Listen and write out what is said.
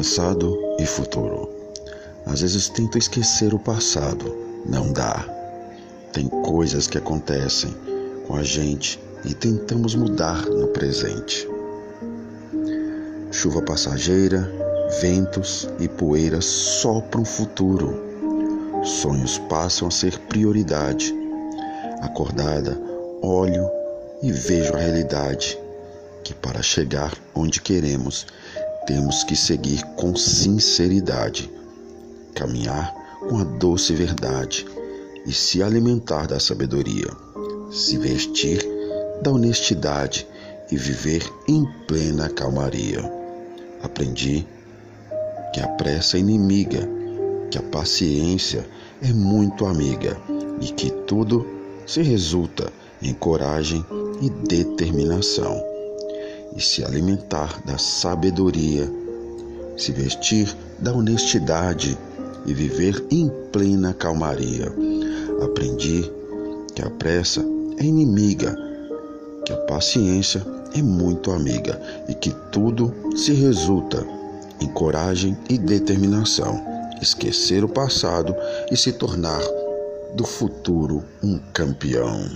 Passado e futuro. Às vezes tento esquecer o passado, não dá. Tem coisas que acontecem com a gente e tentamos mudar no presente. Chuva passageira, ventos e poeira sopram o futuro. Sonhos passam a ser prioridade. Acordada, olho e vejo a realidade que para chegar onde queremos temos que seguir com sinceridade, caminhar com a doce verdade e se alimentar da sabedoria, se vestir da honestidade e viver em plena calmaria. Aprendi que a pressa é inimiga, que a paciência é muito amiga e que tudo se resulta em coragem e determinação e se alimentar da sabedoria, se vestir da honestidade e viver em plena calmaria. Aprendi que a pressa é inimiga, que a paciência é muito amiga e que tudo se resulta em coragem e determinação. Esquecer o passado e se tornar do futuro um campeão.